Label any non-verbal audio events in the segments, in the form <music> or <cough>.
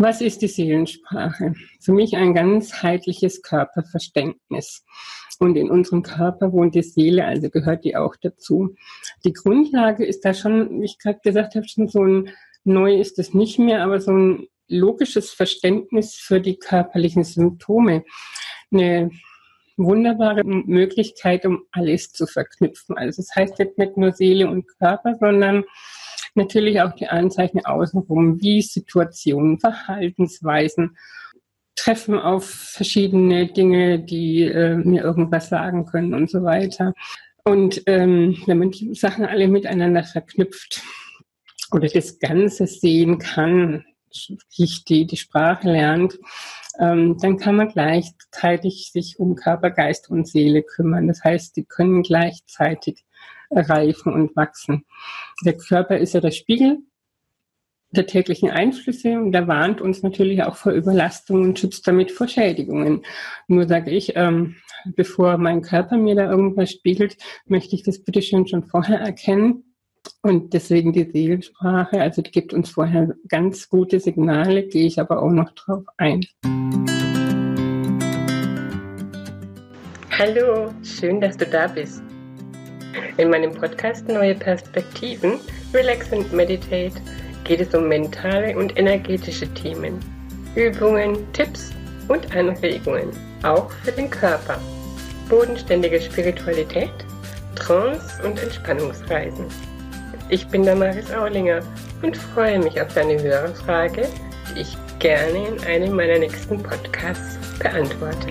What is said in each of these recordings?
Was ist die Seelensprache? Für mich ein ganzheitliches Körperverständnis. Und in unserem Körper wohnt die Seele, also gehört die auch dazu. Die Grundlage ist da schon, wie ich gerade gesagt habe, schon so ein, neu ist es nicht mehr, aber so ein logisches Verständnis für die körperlichen Symptome. Eine wunderbare Möglichkeit, um alles zu verknüpfen. Also das heißt jetzt nicht nur Seele und Körper, sondern natürlich auch die Anzeichen außenrum, wie Situationen, Verhaltensweisen treffen auf verschiedene Dinge, die äh, mir irgendwas sagen können und so weiter. Und ähm, wenn man die Sachen alle miteinander verknüpft oder das Ganze sehen kann, die, die Sprache lernt, ähm, dann kann man gleichzeitig sich um Körper, Geist und Seele kümmern. Das heißt, die können gleichzeitig reifen und wachsen. Der Körper ist ja der Spiegel der täglichen Einflüsse und der warnt uns natürlich auch vor Überlastung und schützt damit vor Schädigungen. Nur sage ich, ähm, bevor mein Körper mir da irgendwas spiegelt, möchte ich das bitte schön schon vorher erkennen. Und deswegen die Seelensprache, also die gibt uns vorher ganz gute Signale, gehe ich aber auch noch drauf ein. Hallo, schön, dass du da bist. In meinem Podcast Neue Perspektiven, Relax and Meditate geht es um mentale und energetische Themen, Übungen, Tipps und Anregungen, auch für den Körper, bodenständige Spiritualität, Trance und Entspannungsreisen. Ich bin Damaris Aulinger und freue mich auf deine Hörerfrage, die ich gerne in einem meiner nächsten Podcasts beantworte.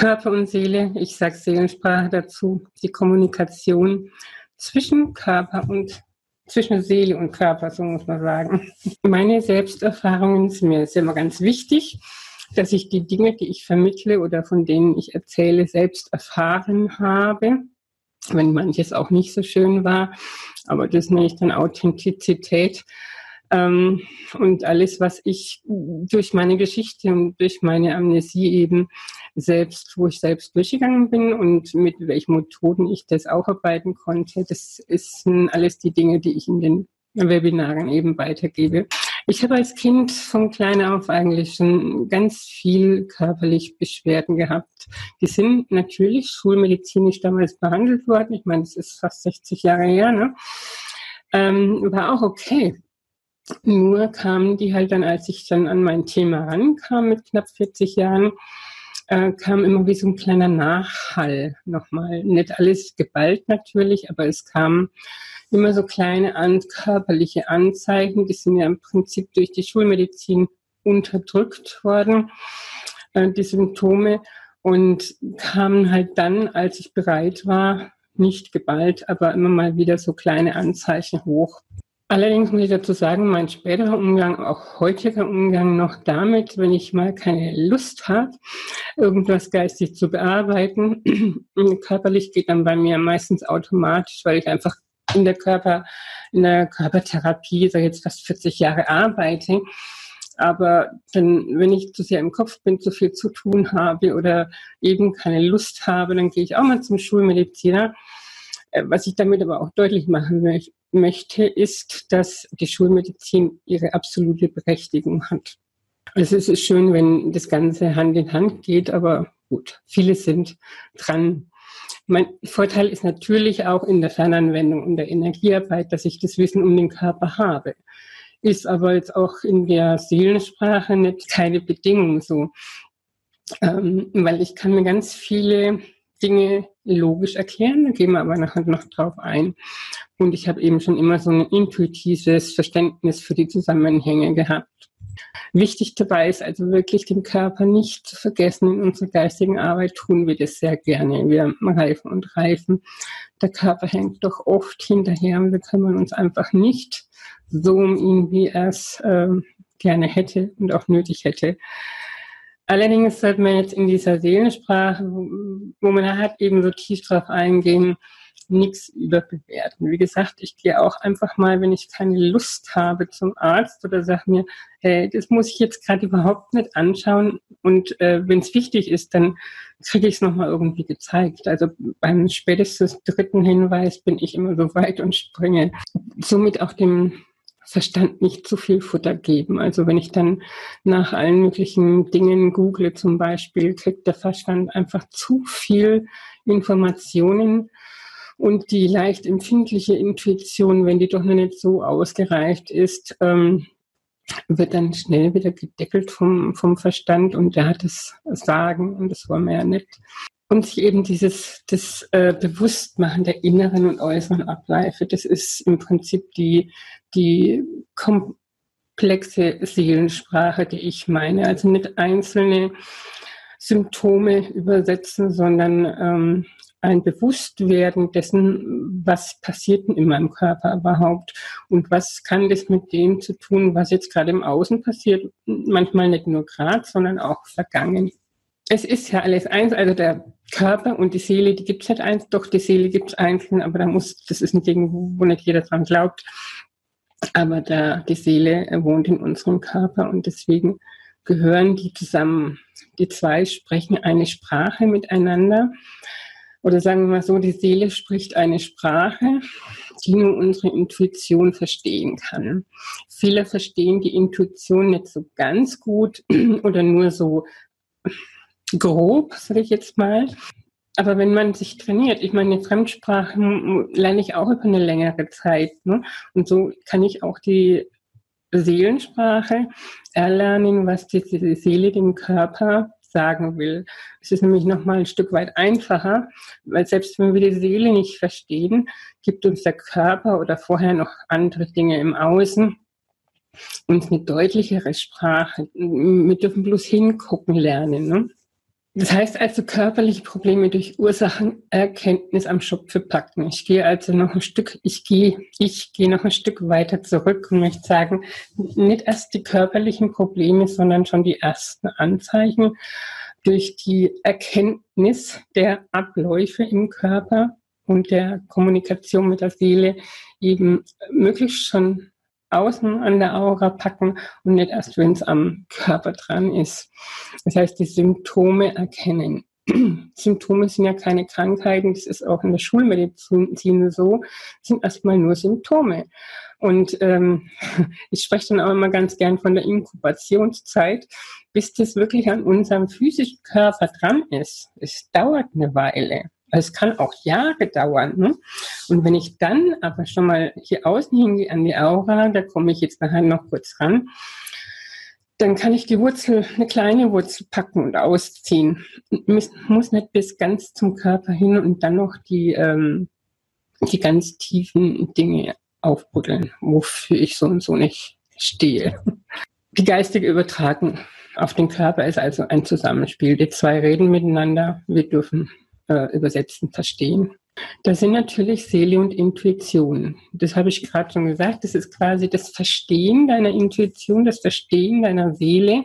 Körper und Seele, ich sage Seelensprache dazu, die Kommunikation zwischen Körper und zwischen Seele und Körper, so muss man sagen. Meine Selbsterfahrungen sind mir immer ganz wichtig, dass ich die Dinge, die ich vermittle oder von denen ich erzähle, selbst erfahren habe, wenn manches auch nicht so schön war. Aber das nenne ich dann Authentizität. Ähm, und alles, was ich durch meine Geschichte und durch meine Amnesie eben selbst, wo ich selbst durchgegangen bin und mit welchen Methoden ich das aufarbeiten konnte, das ist alles die Dinge, die ich in den Webinaren eben weitergebe. Ich habe als Kind von klein auf eigentlich schon ganz viel körperlich Beschwerden gehabt. Die sind natürlich schulmedizinisch damals behandelt worden. Ich meine, das ist fast 60 Jahre her, ne? Ähm, war auch okay. Nur kamen die halt dann, als ich dann an mein Thema rankam mit knapp 40 Jahren, äh, kam immer wie so ein kleiner Nachhall nochmal. Nicht alles geballt natürlich, aber es kamen immer so kleine an, körperliche Anzeichen. Die sind ja im Prinzip durch die Schulmedizin unterdrückt worden, äh, die Symptome. Und kamen halt dann, als ich bereit war, nicht geballt, aber immer mal wieder so kleine Anzeichen hoch. Allerdings muss ich dazu sagen, mein späterer Umgang, auch heutiger Umgang noch damit, wenn ich mal keine Lust habe, irgendwas geistig zu bearbeiten, <clears throat> körperlich geht dann bei mir meistens automatisch, weil ich einfach in der Körper, in der Körpertherapie, sag jetzt fast 40 Jahre arbeite. Aber dann, wenn ich zu sehr im Kopf bin, zu viel zu tun habe oder eben keine Lust habe, dann gehe ich auch mal zum Schulmediziner. Äh, was ich damit aber auch deutlich machen möchte, ist, dass die Schulmedizin ihre absolute Berechtigung hat. Also es ist schön, wenn das Ganze Hand in Hand geht, aber gut, viele sind dran. Mein Vorteil ist natürlich auch in der Fernanwendung und der Energiearbeit, dass ich das Wissen um den Körper habe. Ist aber jetzt auch in der Seelensprache nicht keine Bedingung so. Ähm, weil ich kann mir ganz viele Dinge logisch erklären, da gehen wir aber nachher noch drauf ein. Und ich habe eben schon immer so ein intuitives Verständnis für die Zusammenhänge gehabt. Wichtig dabei ist also wirklich den Körper nicht zu vergessen. In unserer geistigen Arbeit tun wir das sehr gerne. Wir reifen und reifen. Der Körper hängt doch oft hinterher und wir kümmern uns einfach nicht so um ihn, wie er es äh, gerne hätte und auch nötig hätte. Allerdings sollte man jetzt in dieser Seelensprache, wo man halt eben so tief drauf eingehen, nichts überbewerten. Wie gesagt, ich gehe auch einfach mal, wenn ich keine Lust habe zum Arzt oder sage mir, hey, das muss ich jetzt gerade überhaupt nicht anschauen. Und äh, wenn es wichtig ist, dann kriege ich es nochmal irgendwie gezeigt. Also beim spätestens dritten Hinweis bin ich immer so weit und springe. Somit auch dem Verstand nicht zu viel Futter geben. Also wenn ich dann nach allen möglichen Dingen google zum Beispiel, kriegt der Verstand einfach zu viel Informationen und die leicht empfindliche Intuition, wenn die doch noch nicht so ausgereift ist, ähm, wird dann schnell wieder gedeckelt vom, vom Verstand und der hat das Sagen und das wollen wir ja nicht. Und sich eben dieses das äh, Bewusstmachen der inneren und äußeren Abläufe, das ist im Prinzip die, die komplexe Seelensprache, die ich meine. Also nicht einzelne Symptome übersetzen, sondern ähm, ein Bewusstwerden dessen, was passiert denn in meinem Körper überhaupt und was kann das mit dem zu tun, was jetzt gerade im Außen passiert, manchmal nicht nur gerade, sondern auch vergangen. Es ist ja alles eins, also der Körper und die Seele, die gibt es nicht eins, doch die Seele gibt es einzeln, aber da muss, das ist ein Ding, wo nicht jeder dran glaubt, aber da, die Seele wohnt in unserem Körper und deswegen gehören die zusammen. Die zwei sprechen eine Sprache miteinander oder sagen wir mal so, die Seele spricht eine Sprache, die nur unsere Intuition verstehen kann. Viele verstehen die Intuition nicht so ganz gut <clears throat> oder nur so grob, sage ich jetzt mal. Aber wenn man sich trainiert, ich meine, Fremdsprachen lerne ich auch über eine längere Zeit. Ne? Und so kann ich auch die Seelensprache erlernen, was die Seele dem Körper sagen will. Es ist nämlich nochmal ein Stück weit einfacher, weil selbst wenn wir die Seele nicht verstehen, gibt uns der Körper oder vorher noch andere Dinge im Außen uns eine deutlichere Sprache. Wir dürfen bloß hingucken lernen. Ne? Das heißt also körperliche Probleme durch Ursachenerkenntnis am Schopfe packen. Ich gehe also noch ein Stück, ich gehe, ich gehe noch ein Stück weiter zurück und möchte sagen, nicht erst die körperlichen Probleme, sondern schon die ersten Anzeichen durch die Erkenntnis der Abläufe im Körper und der Kommunikation mit der Seele eben möglichst schon außen an der Aura packen und nicht erst, wenn es am Körper dran ist. Das heißt, die Symptome erkennen. <clears throat> Symptome sind ja keine Krankheiten, das ist auch in der Schulmedizin so, sind erstmal nur Symptome. Und ähm, <laughs> ich spreche dann auch immer ganz gern von der Inkubationszeit, bis das wirklich an unserem physischen Körper dran ist. Es dauert eine Weile. Es kann auch Jahre dauern. Ne? Und wenn ich dann aber schon mal hier außen hingehe an die Aura, da komme ich jetzt nachher noch kurz ran, dann kann ich die Wurzel, eine kleine Wurzel packen und ausziehen. Muss, muss nicht bis ganz zum Körper hin und dann noch die, ähm, die ganz tiefen Dinge aufbuddeln, wofür ich so und so nicht stehe. Die geistige Übertragung auf den Körper ist also ein Zusammenspiel. Die zwei reden miteinander. Wir dürfen äh, übersetzen, verstehen. Das sind natürlich Seele und Intuition. Das habe ich gerade schon gesagt. Das ist quasi das Verstehen deiner Intuition, das Verstehen deiner Seele.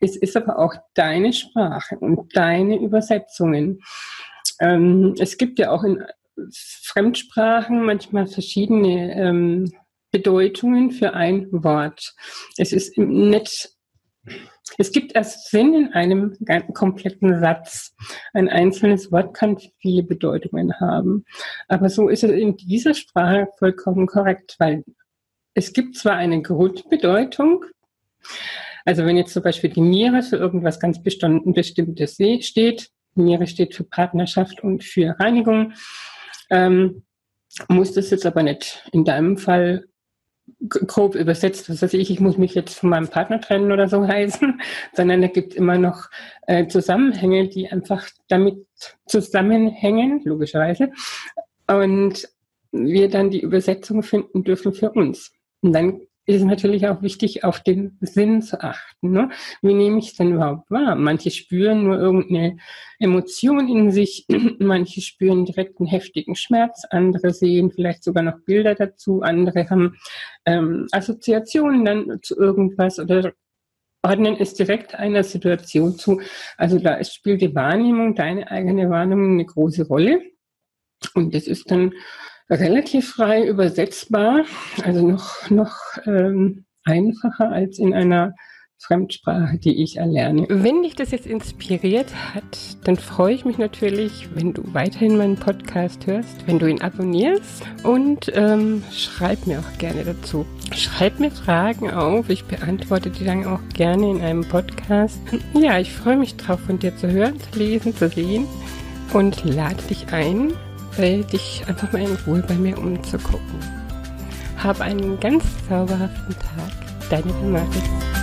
Es ist aber auch deine Sprache und deine Übersetzungen. Ähm, es gibt ja auch in Fremdsprachen manchmal verschiedene ähm, Bedeutungen für ein Wort. Es ist nicht es gibt erst Sinn in einem kompletten Satz. Ein einzelnes Wort kann viele Bedeutungen haben. Aber so ist es in dieser Sprache vollkommen korrekt, weil es gibt zwar eine Grundbedeutung, also wenn jetzt zum Beispiel die Niere für irgendwas ganz Bestimmtes steht, Niere steht für Partnerschaft und für Reinigung, ähm, muss das jetzt aber nicht in deinem Fall grob übersetzt, was weiß ich, ich muss mich jetzt von meinem Partner trennen oder so <laughs> heißen, sondern da gibt immer noch äh, Zusammenhänge, die einfach damit zusammenhängen, logischerweise, und wir dann die Übersetzung finden dürfen für uns. Und dann ist natürlich auch wichtig, auf den Sinn zu achten. Ne? Wie nehme ich es denn überhaupt wahr? Manche spüren nur irgendeine Emotion in sich, <clears throat> manche spüren direkt einen heftigen Schmerz, andere sehen vielleicht sogar noch Bilder dazu, andere haben ähm, Assoziationen dann zu irgendwas oder ordnen es direkt einer Situation zu. Also da spielt die Wahrnehmung, deine eigene Wahrnehmung eine große Rolle. Und das ist dann relativ frei übersetzbar, also noch, noch ähm, einfacher als in einer Fremdsprache, die ich erlerne. Wenn dich das jetzt inspiriert hat, dann freue ich mich natürlich, wenn du weiterhin meinen Podcast hörst, wenn du ihn abonnierst und ähm, schreib mir auch gerne dazu. Schreib mir Fragen auf, ich beantworte die dann auch gerne in einem Podcast. Ja, ich freue mich drauf, von dir zu hören, zu lesen, zu sehen und lade dich ein, dich einfach mal in Ruhe bei mir umzugucken. Hab einen ganz zauberhaften Tag. Deine Damaris.